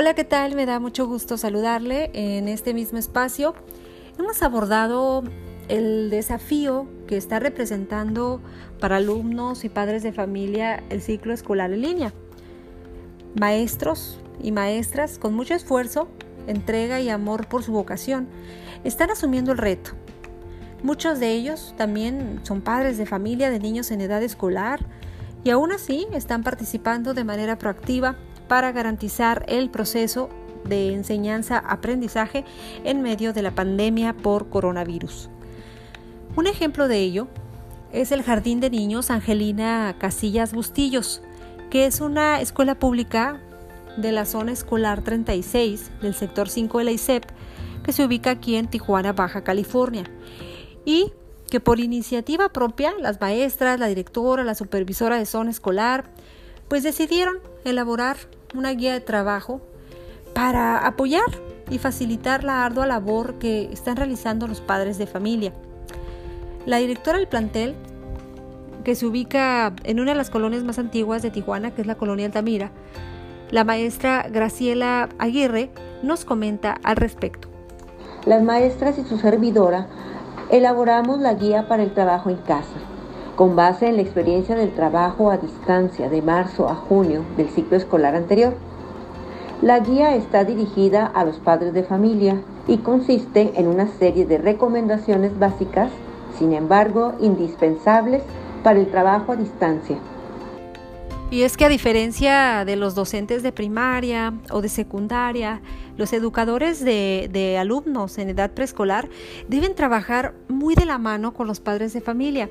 Hola, ¿qué tal? Me da mucho gusto saludarle en este mismo espacio. Hemos abordado el desafío que está representando para alumnos y padres de familia el ciclo escolar en línea. Maestros y maestras con mucho esfuerzo, entrega y amor por su vocación están asumiendo el reto. Muchos de ellos también son padres de familia de niños en edad escolar y aún así están participando de manera proactiva para garantizar el proceso de enseñanza-aprendizaje en medio de la pandemia por coronavirus. Un ejemplo de ello es el Jardín de Niños Angelina Casillas Bustillos, que es una escuela pública de la zona escolar 36 del sector 5 de la ICEP, que se ubica aquí en Tijuana, Baja California, y que por iniciativa propia las maestras, la directora, la supervisora de zona escolar, pues decidieron elaborar una guía de trabajo para apoyar y facilitar la ardua labor que están realizando los padres de familia. La directora del plantel, que se ubica en una de las colonias más antiguas de Tijuana, que es la colonia Altamira, la maestra Graciela Aguirre, nos comenta al respecto. Las maestras y su servidora elaboramos la guía para el trabajo en casa con base en la experiencia del trabajo a distancia de marzo a junio del ciclo escolar anterior. La guía está dirigida a los padres de familia y consiste en una serie de recomendaciones básicas, sin embargo indispensables para el trabajo a distancia. Y es que a diferencia de los docentes de primaria o de secundaria, los educadores de, alumnos en edad preescolar deben trabajar muy de la mano con los padres de familia,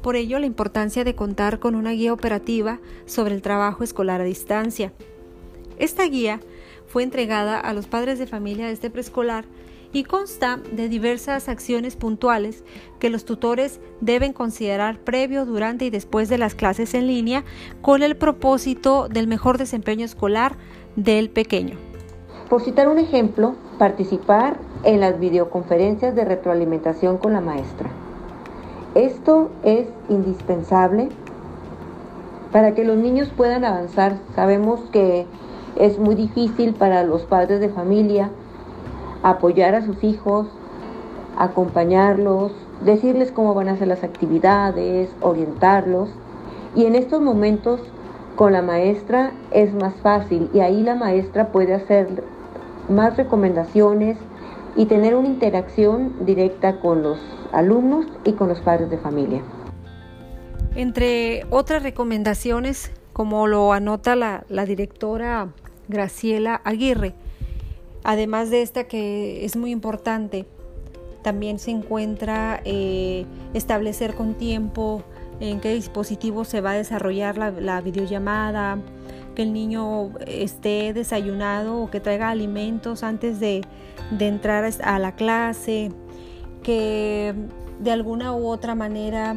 por ello, la importancia de contar con una guía operativa sobre el trabajo escolar a distancia. Esta guía fue entregada a los padres de familia de este preescolar y consta de diversas acciones puntuales que los tutores deben considerar previo, durante y después de las clases en línea con el propósito del mejor desempeño escolar del pequeño. Por citar un ejemplo, participar en las videoconferencias de retroalimentación con la maestra esto es indispensable para que los niños puedan avanzar. Sabemos que es muy difícil para los padres de familia apoyar a sus hijos, acompañarlos, decirles cómo van a hacer las actividades, orientarlos. Y en estos momentos con la maestra es más fácil y ahí la maestra puede hacer más recomendaciones y tener una interacción directa con los alumnos y con los padres de familia. Entre otras recomendaciones, como lo anota la, directora Graciela Aguirre, además de esta que es muy importante, también se encuentra eh, establecer con tiempo en qué dispositivo se va a desarrollar la, la, videollamada, que el niño esté desayunado o que traiga alimentos antes de, de entrar a la clase, que de alguna u otra manera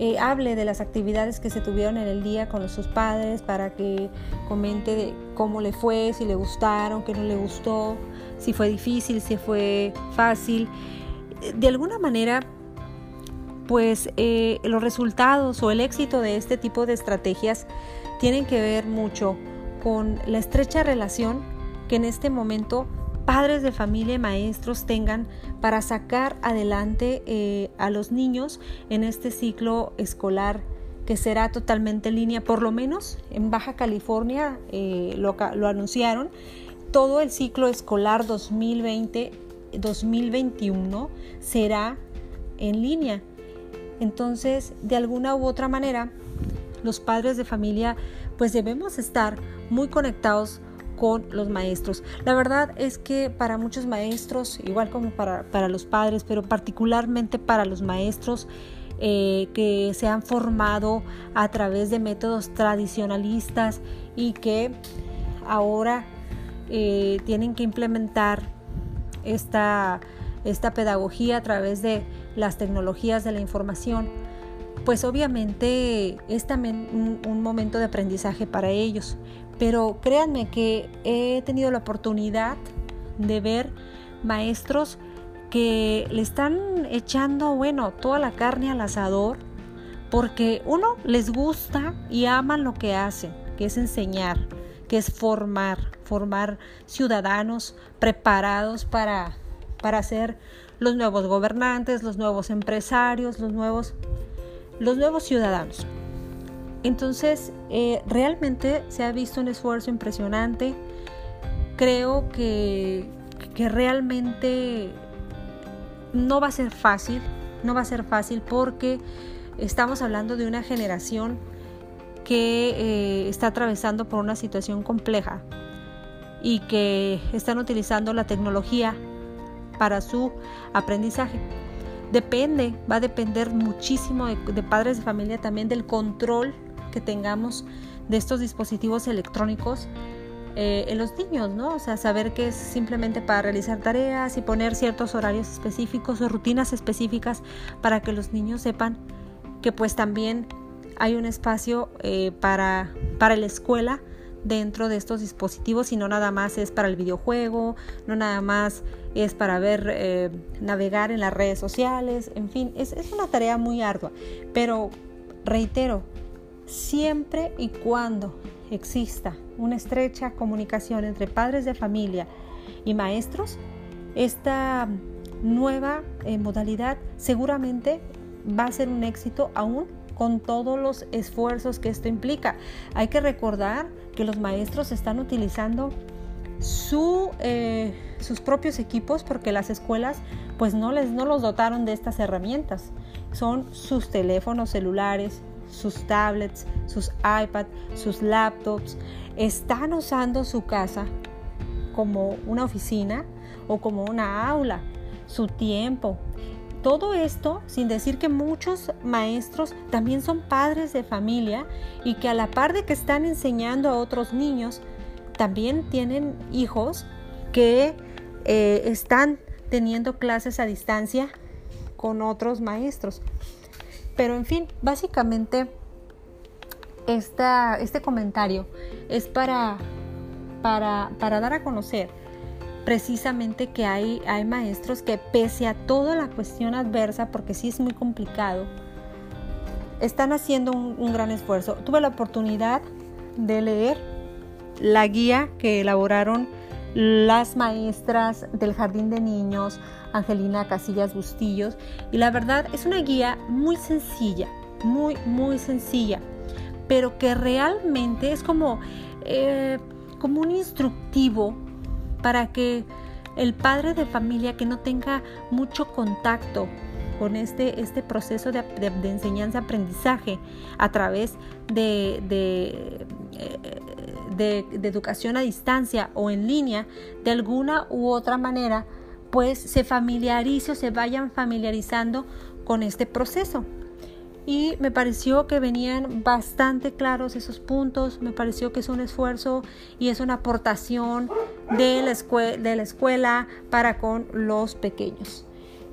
eh, hable de las actividades que se tuvieron en el día con sus padres para que comente de cómo le fue, si le gustaron, qué no le gustó, si fue difícil, si fue fácil. De alguna manera, pues eh, los resultados o el éxito de este tipo de estrategias tienen que ver mucho con la estrecha relación que en este momento padres de familia y maestros tengan para sacar adelante eh, a los niños en este ciclo escolar que será totalmente en línea, por lo menos en Baja California eh, lo, lo anunciaron, todo el ciclo escolar 2020-2021 será en línea. Entonces, de alguna u otra manera, los padres de familia pues debemos estar muy conectados con los maestros. La verdad es que para muchos maestros, igual como para, los padres, pero particularmente para los maestros, eh, que se han formado a través de métodos tradicionalistas y que ahora eh, tienen que implementar esta, esta pedagogía a través de las tecnologías de la información, pues obviamente es también un momento de aprendizaje para ellos. Pero créanme que he tenido la oportunidad de ver maestros que le están echando, bueno, toda la carne al asador, porque uno les gusta y aman lo que hacen, que es enseñar, que es formar, formar ciudadanos preparados para, para ser los nuevos gobernantes, los nuevos empresarios, los nuevos, los nuevos ciudadanos. Entonces, eh, realmente se ha visto un esfuerzo impresionante. Creo que, que realmente no va a ser fácil, no va a ser fácil porque estamos hablando de una generación que eh, está atravesando por una situación compleja y que están utilizando la tecnología para su aprendizaje. Depende, va a depender muchísimo de, padres de familia también del control que tengamos de estos dispositivos electrónicos eh, en los niños, ¿no? O sea, saber que es simplemente para realizar tareas y poner ciertos horarios específicos o rutinas específicas para que los niños sepan que pues también hay un espacio eh, para, para la escuela dentro de estos dispositivos y no nada más es para el videojuego, no nada más es para ver, eh, navegar en las redes sociales, en fin, es, una tarea muy ardua. Pero reitero, siempre y cuando exista una estrecha comunicación entre padres de familia y maestros, esta nueva eh, modalidad seguramente va a ser un éxito aún con todos los esfuerzos que esto implica. Hay que recordar que los maestros están utilizando su, eh, sus propios equipos porque las escuelas pues no, les, no los dotaron de estas herramientas. Son sus teléfonos celulares, sus tablets, sus iPads, sus laptops. Están usando su casa como una oficina o como una aula, su tiempo. Todo esto sin decir que muchos maestros también son padres de familia y que a la par de que están enseñando a otros niños, también tienen hijos que eh, están teniendo clases a distancia con otros maestros. Pero en fin, básicamente este comentario es para, dar a conocer precisamente que hay, hay maestros que pese a toda la cuestión adversa, porque sí es muy complicado, están haciendo un, gran esfuerzo. Tuve la oportunidad de leer la guía que elaboraron las maestras del Jardín de Niños, Angelina Casillas Bustillos, y la verdad es una guía muy sencilla, muy, muy sencilla, pero que realmente es como, eh, como un instructivo para que el padre de familia que no tenga mucho contacto con este, este proceso de, enseñanza-aprendizaje a través de, de, de, educación a distancia o en línea, de alguna u otra manera, pues se familiarice o se vayan familiarizando con este proceso. Y me pareció que venían bastante claros esos puntos, me pareció que es un esfuerzo y es una aportación de la, escuela para con los pequeños.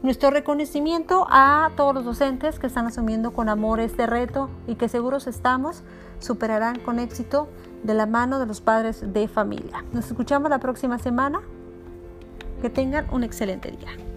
Nuestro reconocimiento a todos los docentes que están asumiendo con amor este reto y que seguros estamos superarán con éxito de la mano de los padres de familia. Nos escuchamos la próxima semana. Que tengan un excelente día.